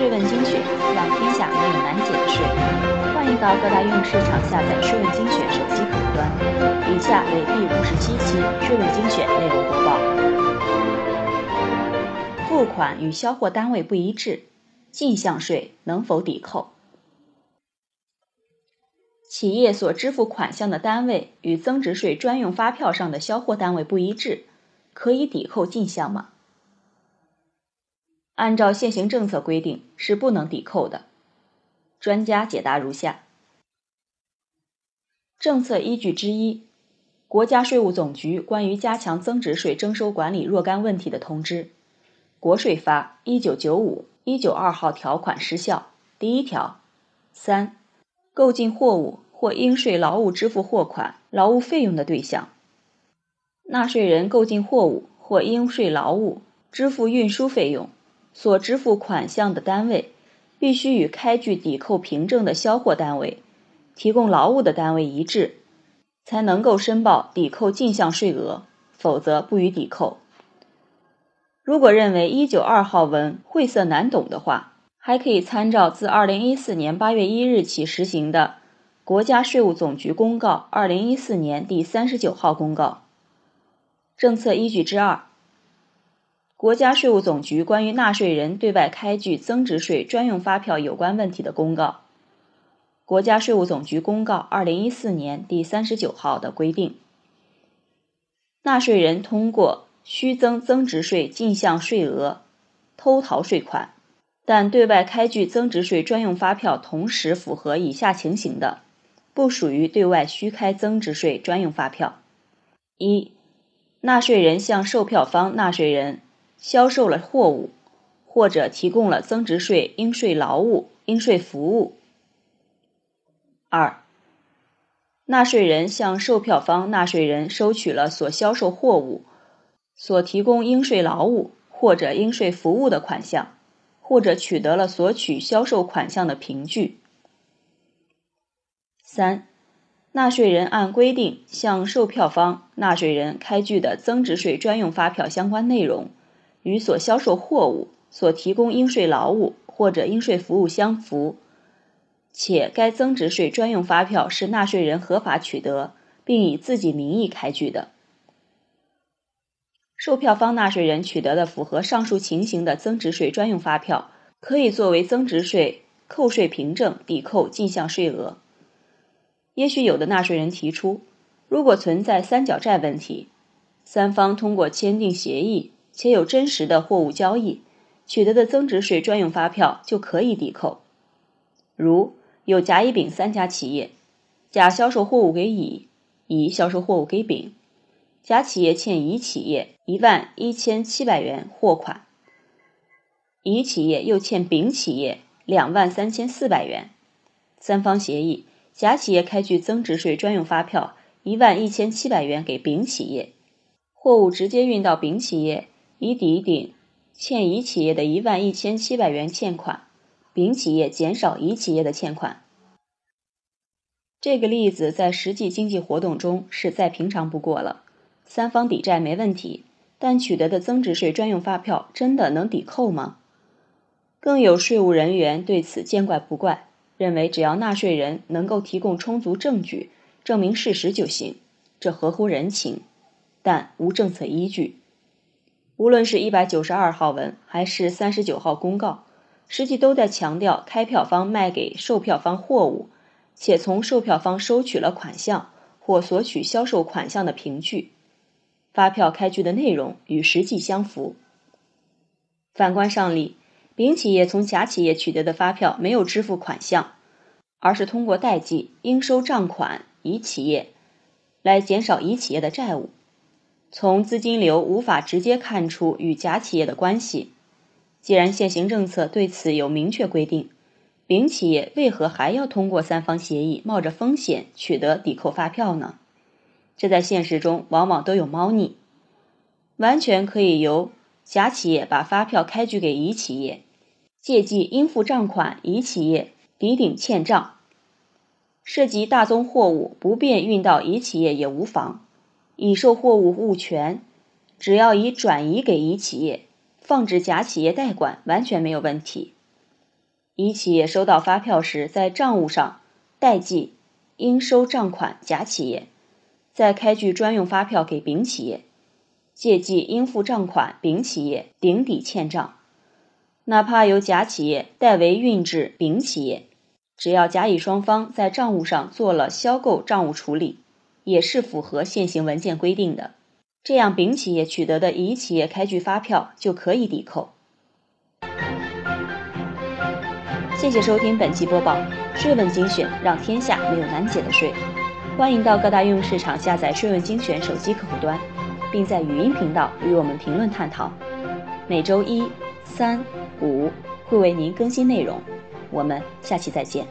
税问精选，让天下没有难解的税。欢迎到各大应用市场下载“税问精选”手机客户端。以下为第五十七期税问精选内容播报：付款与销货单位不一致，进项税能否抵扣？企业所支付款项的单位与增值税专用发票上的销货单位不一致，可以抵扣进项吗？按照现行政策规定是不能抵扣的。专家解答如下：政策依据之一，国家税务总局关于加强增值税征收管理若干问题的通知（国税发一九九五一九二号条款）失效。第一条，三，购进货物或应税劳务支付货款、劳务费用的对象，纳税人购进货物或应税劳务支付运输费用。所支付款项的单位，必须与开具抵扣凭证的销货单位、提供劳务的单位一致，才能够申报抵扣进项税额，否则不予抵扣。如果认为一九二号文晦涩难懂的话，还可以参照自二零一四年八月一日起实行的国家税务总局公告二零一四年第三十九号公告。政策依据之二。国家税务总局关于纳税人对外开具增值税专用发票有关问题的公告，国家税务总局公告二零一四年第三十九号的规定，纳税人通过虚增增值税进项税额偷逃税款，但对外开具增值税专用发票同时符合以下情形的，不属于对外虚开增值税专用发票：一、纳税人向售票方纳税人。销售了货物，或者提供了增值税应税劳务、应税服务。二、纳税人向售票方纳税人收取了所销售货物、所提供应税劳务或者应税服务的款项，或者取得了索取销售款项的凭据。三、纳税人按规定向售票方纳税人开具的增值税专用发票相关内容。与所销售货物、所提供应税劳务或者应税服务相符，且该增值税专用发票是纳税人合法取得并以自己名义开具的，售票方纳税人取得的符合上述情形的增值税专用发票，可以作为增值税扣税凭证抵扣进项税额。也许有的纳税人提出，如果存在三角债问题，三方通过签订协议。且有真实的货物交易取得的增值税专用发票就可以抵扣。如有甲、乙、丙三家企业，甲销售货物给乙，乙销售货物给丙，甲企业欠乙企业一万一千七百元货款，乙企业又欠丙企业两万三千四百元。三方协议，甲企业开具增值税专用发票一万一千七百元给丙企业，货物直接运到丙企业。以抵顶欠乙企业的一万一千七百元欠款，丙企业减少乙企业的欠款。这个例子在实际经济活动中是再平常不过了，三方抵债没问题，但取得的增值税专用发票真的能抵扣吗？更有税务人员对此见怪不怪，认为只要纳税人能够提供充足证据证明事实就行，这合乎人情，但无政策依据。无论是一百九十二号文还是三十九号公告，实际都在强调开票方卖给售票方货物，且从售票方收取了款项或索取销售款项的凭据，发票开具的内容与实际相符。反观上例，丙企业从甲企业取得的发票没有支付款项，而是通过代记应收账款乙企业，来减少乙企业的债务。从资金流无法直接看出与甲企业的关系，既然现行政策对此有明确规定，丙企业为何还要通过三方协议冒着风险取得抵扣发票呢？这在现实中往往都有猫腻，完全可以由甲企业把发票开具给乙企业，借记应付账款乙企业抵顶欠账，涉及大宗货物不便运到乙企业也无妨。已售货物物权，只要已转移给乙企业，放置甲企业代管，完全没有问题。乙企业收到发票时，在账务上代记应收账款甲企业，再开具专用发票给丙企业，借记应付账款丙企业顶抵欠账。哪怕由甲企业代为运至丙企业，只要甲乙双方在账务上做了销购账务处理，也是符合现行文件规定的。这样，丙企业取得的乙企业开具发票就可以抵扣。谢谢收听本期播报，税问精选，让天下没有难解的税。欢迎到各大应用市场下载税问精选手机客户端，并在语音频道与我们评论探讨。每周一、三、五会为您更新内容，我们下期再见。